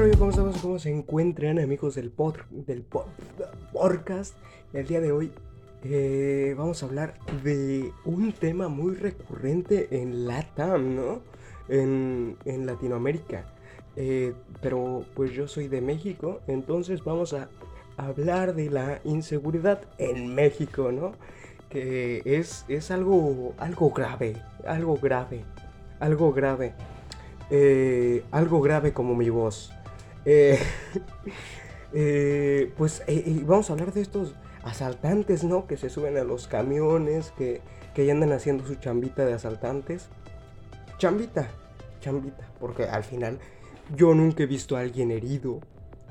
rollo? ¿Cómo estamos? ¿Cómo se encuentran amigos del, pod, del podcast? El día de hoy eh, vamos a hablar de un tema muy recurrente en LATAM, ¿no? En, Latinoamérica. Eh, pero pues yo soy de México, entonces vamos a hablar de la inseguridad en México, ¿no? Que es, es algo, algo grave, algo grave, algo grave. Eh, algo grave como mi voz. Eh, eh, pues vamos a hablar de estos asaltantes, ¿no? Que se suben a los camiones, que, que andan haciendo su chambita de asaltantes. Chambita, chambita, porque al final yo nunca he visto a alguien herido.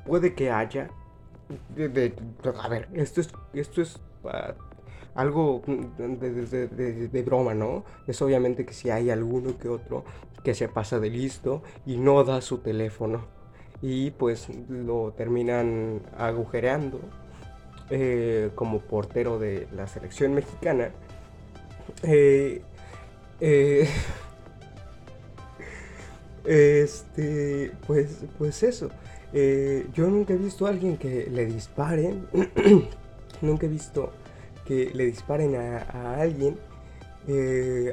Puede que haya. a ver, esto es, esto es ah, algo de, broma, ¿no? Es obviamente que si hay alguno que otro que se pasa de listo y no da su teléfono y pues lo terminan agujereando eh, como portero de la selección mexicana. Eh, eh, este, pues, pues eso. yo nunca he visto a alguien que le disparen. nunca he visto que le disparen a, alguien.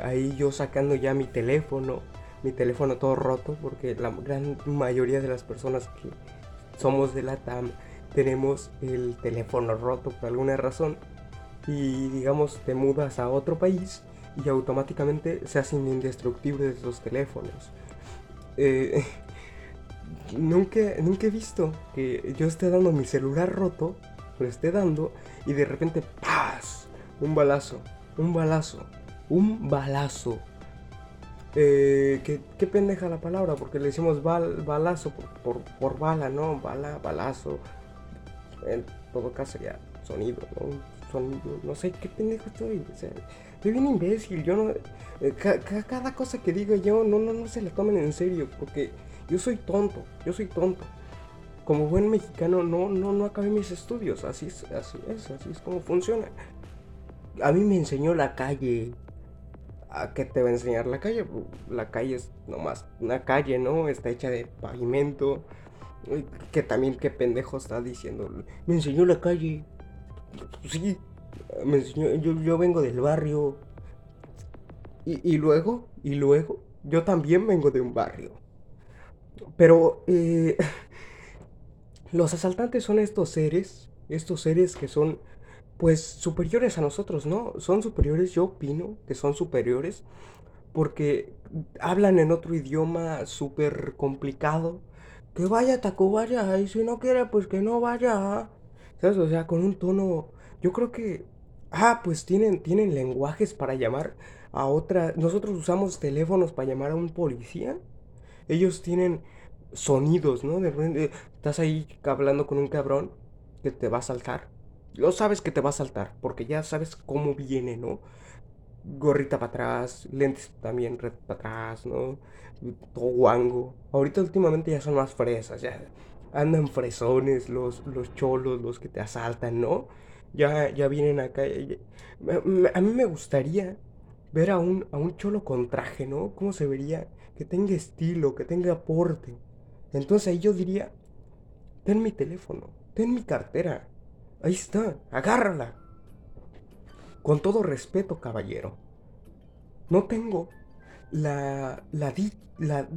Ahí yo sacando ya mi teléfono, mi teléfono todo roto, porque la gran mayoría de las personas que somos de la TAM tenemos el teléfono roto por alguna razón. Y digamos, te mudas a otro país y automáticamente se hacen indestructibles los teléfonos. Eh, nunca, nunca he visto que yo esté dando mi celular roto, lo esté dando y de repente un balazo, un balazo, un balazo. Eh, ¿qué, pendeja la palabra, porque le decimos balazo por, por, bala, ¿no? Bala, balazo. Todo caso ya sonido, ¿no? Sonido, no sé qué pendejo estoy. O estoy bien imbécil, yo no... Eh, cada cosa que diga yo, no, no, no se la tomen en serio, porque yo soy tonto, yo soy tonto. Como buen mexicano no, no, no acabé mis estudios, así es, así es, así es como funciona a mí me enseñó la calle. ¿A qué te va a enseñar la calle? La calle es nomás una calle, ¿no? Está hecha de pavimento. Que también qué pendejo está diciendo. Me enseñó la calle. Sí, me enseñó. Yo, vengo del barrio. Y, luego, y luego, yo también vengo de un barrio. Pero eh, los asaltantes son estos seres, estos seres que son pues superiores a nosotros, ¿no? Son superiores, yo opino que son superiores porque hablan en otro idioma súper complicado. Que vaya vaya, y si no quiere, pues que no vaya. ¿Sabes? O sea, con un tono, yo creo que, ah, pues tienen, tienen lenguajes para llamar a otra. Nosotros usamos teléfonos para llamar a un policía. Ellos tienen sonidos, ¿no? De repente estás ahí hablando con un cabrón que te va a saltar lo sabes que te va a saltar, porque ya sabes cómo viene, ¿no? Gorrita para atrás, lentes también para atrás, ¿no? Todo guango. Ahorita últimamente ya son más fresas, ya andan fresones los, los cholos, los que te asaltan, ¿no? Ya, ya vienen acá. a mí me gustaría ver a un, a un cholo con traje, ¿no? ¿Cómo se vería? Que tenga estilo, que tenga aporte. Entonces ahí yo diría, ten mi teléfono, ten mi cartera, Ahí está, agárrala. Con todo respeto, caballero. No tengo la, la, la,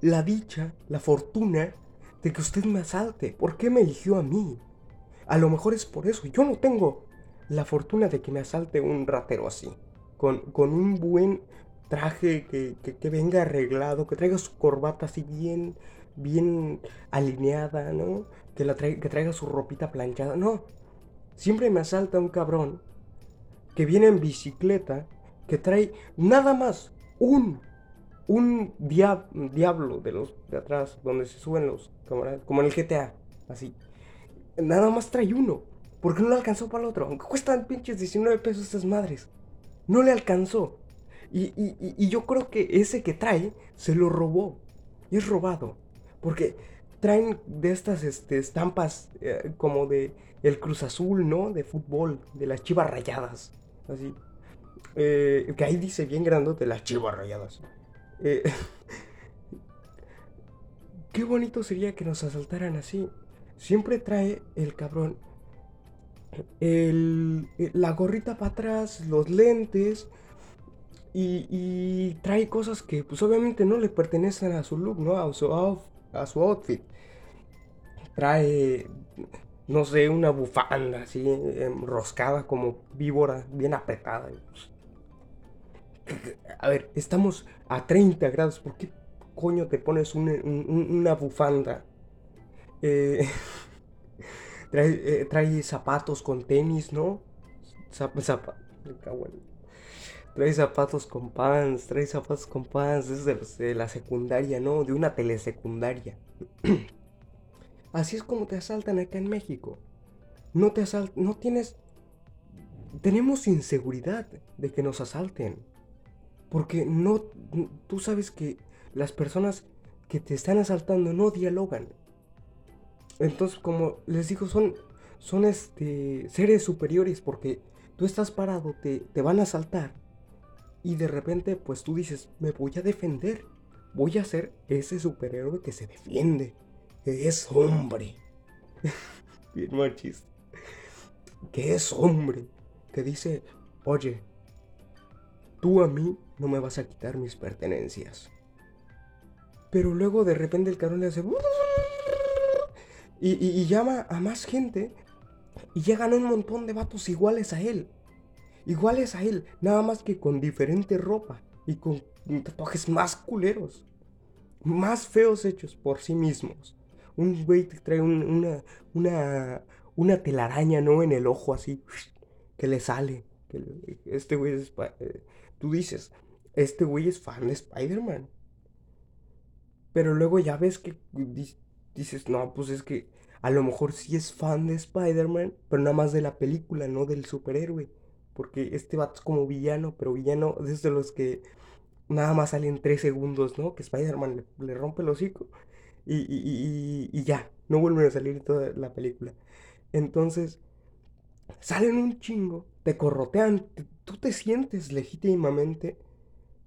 la dicha, la fortuna de que usted me asalte. ¿Por qué me eligió a mí? A lo mejor es por eso. Yo no tengo la fortuna de que me asalte un ratero así. Con, con un buen traje que, que, venga arreglado, que traiga su corbata así bien, bien alineada, ¿no? Que, la que traiga su ropita planchada. No, siempre me asalta un cabrón que viene en bicicleta, que trae nada más un, un diablo de los de atrás, donde se suben los camaradas, como en el GTA, así. Nada más trae uno, porque no le alcanzó para el otro, aunque cuestan pinches 19 pesos estas madres. No le alcanzó. Y, y yo creo que ese que trae se lo robó. Y es robado. Porque traen de estas este, estampas eh, como de el Cruz Azul, ¿no? De fútbol, de las chivas rayadas. Así. Eh, que ahí dice bien grandote las chivas rayadas. Eh, qué bonito sería que nos asaltaran así. Siempre trae el cabrón el, la gorrita para atrás, los lentes y, trae cosas que pues obviamente no le pertenecen a su look, ¿no? A su, a su outfit. Trae, no sé, una bufanda así enroscada como víbora, bien apretada. A ver, estamos a 30 grados, ¿por qué coño te pones una, bufanda? Eh, trae, trae, zapatos con tenis, ¿no? trae zapatos con pants, trae zapatos con pants, es de, la secundaria, ¿no? De una telesecundaria. Así es como te asaltan acá en México. No te asaltan, no tienes... Tenemos inseguridad de que nos asalten. Porque no, tú sabes que las personas que te están asaltando no dialogan. Entonces, como les digo, son, son este, seres superiores porque tú estás parado, te, te van a asaltar. Y de repente, pues tú dices, me voy a defender. Voy a ser ese superhéroe que se defiende. Que es hombre. Bien machista. Que es hombre. Que dice, oye, tú a mí no me vas a quitar mis pertenencias. Pero luego de repente el cabrón le hace... Y, llama a más gente. Y llegan un montón de vatos iguales a él. Iguales a él. Nada más que con diferente ropa. Y con tatuajes más culeros. Más feos hechos por sí mismos. Un güey que trae una, una, una telaraña, ¿no? En el ojo así. Que le sale. Que este güey es... Eh, tú dices, este güey es fan de Spider-Man. Pero luego ya ves que dices, no, pues es que a lo mejor sí es fan de Spider-Man, pero nada más de la película, no del superhéroe. Porque este vato es como villano, pero villano desde los que nada más salen tres segundos, ¿no? Que Spider-Man le, rompe el hocico y, y, y, ya, no vuelven a salir toda la película. Entonces, salen un chingo, te corrotean, tú te sientes legítimamente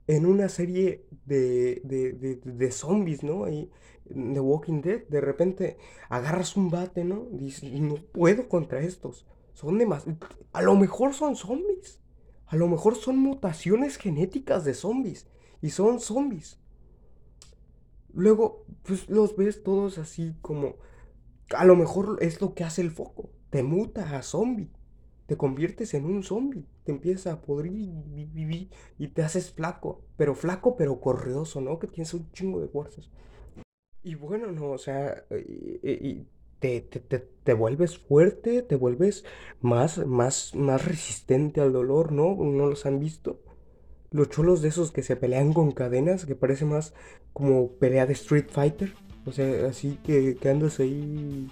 en una serie de, de, zombies, ¿no? Ahí, The Walking Dead, de repente agarras un bate, ¿no? Dices, no puedo contra estos. Son demasiado... A lo mejor son zombies. A lo mejor son mutaciones genéticas de zombies. Y son zombies. Luego, pues los ves todos así como... A lo mejor es lo que hace el foco. Te muta a zombie te conviertes en un zombie, te empiezas a podrir y, te haces flaco, pero flaco pero correoso, ¿no? Que tienes un chingo de fuerzas. Y bueno, no, o sea, y, te, te, vuelves fuerte, te vuelves más, más, más resistente al dolor, ¿no? ¿No los han visto? Los cholos de esos que se pelean con cadenas, que parece más como pelea de Street Fighter. O sea, así que, que andas ahí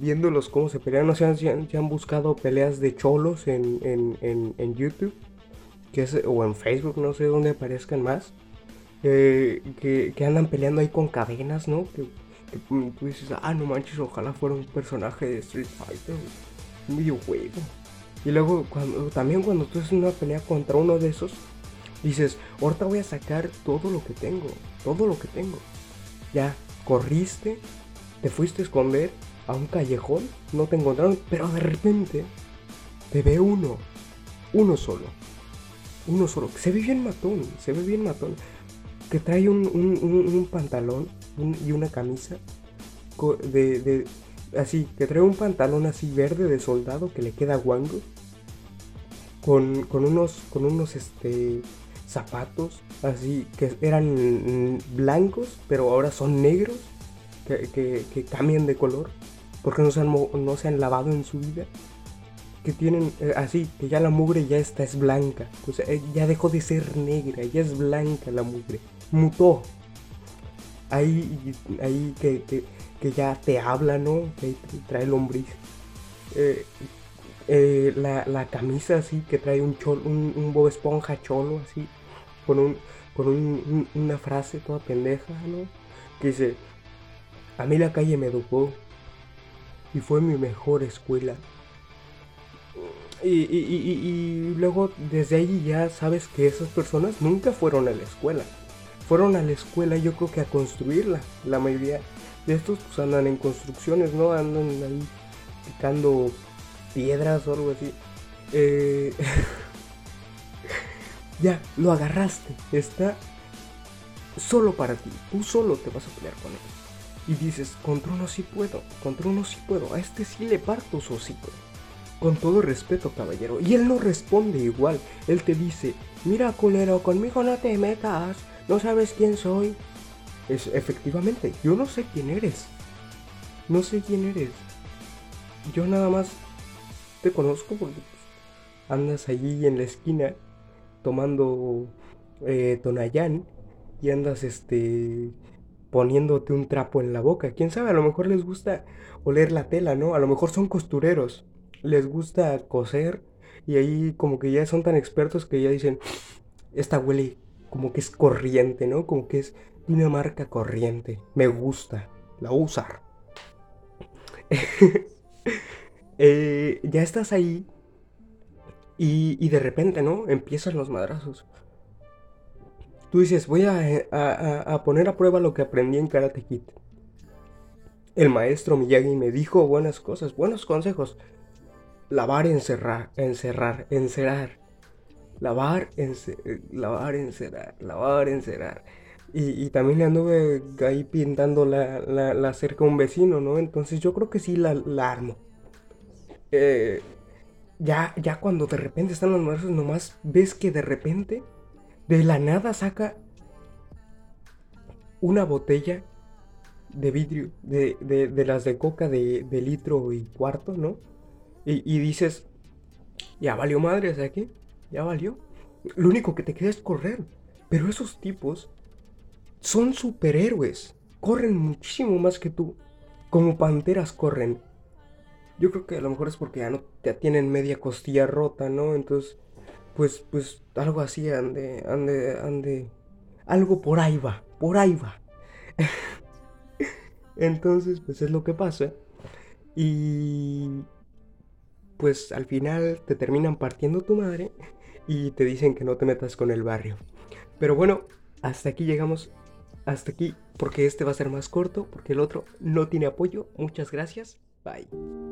viéndolos cómo se pelean. No sé si han, buscado peleas de cholos en, YouTube que es, o en Facebook, no sé dónde aparezcan más. Eh, que, andan peleando ahí con cadenas, ¿no? Que, tú dices, ah, no manches, ojalá fuera un personaje de Street Fighter, un videojuego. Y luego, cuando, también cuando tú haces una pelea contra uno de esos, dices, ahorita voy a sacar todo lo que tengo, todo lo que tengo. Ya, corriste, te fuiste a esconder a un callejón, no te encontraron, pero de repente te ve uno, uno solo, uno solo, que se ve bien matón, se ve bien matón, que trae un, pantalón y una camisa de, así, que trae un pantalón así verde de soldado que le queda guango, con, con unos, con unos, este, zapatos así que eran blancos, pero ahora son negros, que, que cambian de color porque no se han, no se han lavado en su vida, que tienen eh, así, que ya la mugre ya está, es blanca, o sea, eh, ya dejó de ser negra, ya es blanca la mugre, mutó. Ahí, ahí que, que, ya te habla, ¿no? Que trae lombriz. Eh, la, camisa así, que trae un, cholo, un, un Bob Esponja cholo así, con, un, con un, una frase toda pendeja, ¿no? Que dice, a mí la calle me educó, y fue mi mejor escuela. Y, luego desde ahí ya sabes que esas personas nunca fueron a la escuela. Fueron a la escuela yo creo que a construirla. La mayoría de estos pues andan en construcciones, ¿no? Andan ahí picando piedras o algo así. Eh, ya, lo agarraste. Está solo para ti. Tú solo te vas a pelear con él. Y dices, contra uno sí puedo, contra uno sí puedo. A este sí le parto su hocico. Con todo respeto, caballero. Y él no responde igual. Él te dice, mira, culero, conmigo no te metas. No sabes quién soy. Es, efectivamente, yo no sé quién eres. No sé quién eres. Yo nada más te conozco porque andas allí en la esquina tomando eh, Tonayán y andas este poniéndote un trapo en la boca. Quién sabe, a lo mejor les gusta oler la tela, ¿no? A lo mejor son costureros, les gusta coser y ahí como que ya son tan expertos que ya dicen, esta huele como que es corriente, ¿no? Como que es de una marca corriente. Me gusta, la usar. Eh, ya estás ahí y, de repente, ¿no? Empiezan los madrazos. Tú dices, voy a, poner a prueba lo que aprendí en Karate Kid. El maestro Miyagi me dijo buenas cosas, buenos consejos. Lavar, encerrar, encerrar, encerrar. Lavar, lavar, encerrar, lavar, encerrar. Y, también le anduve ahí pintando la, cerca a un vecino, ¿no? Entonces yo creo que sí la, armo. Eh, ya, ya cuando de repente están los muertos, nomás ves que de repente de la nada saca una botella de vidrio, de, las de coca de, litro y cuarto, ¿no? Y, dices, ya valió madre, ¿sabes qué? Ya valió. Lo único que te queda es correr. Pero esos tipos son superhéroes. Corren muchísimo más que tú. Como panteras corren. Yo creo que a lo mejor es porque ya no te tienen media costilla rota, ¿no? Entonces pues, pues algo así, ande, ande, ande, algo por ahí va, por ahí va. Entonces, pues es lo que pasa. Y pues al final te terminan partiendo tu madre y te dicen que no te metas con el barrio. Pero bueno, hasta aquí llegamos. Hasta aquí, porque este va a ser más corto, porque el otro no tiene apoyo. Muchas gracias. Bye.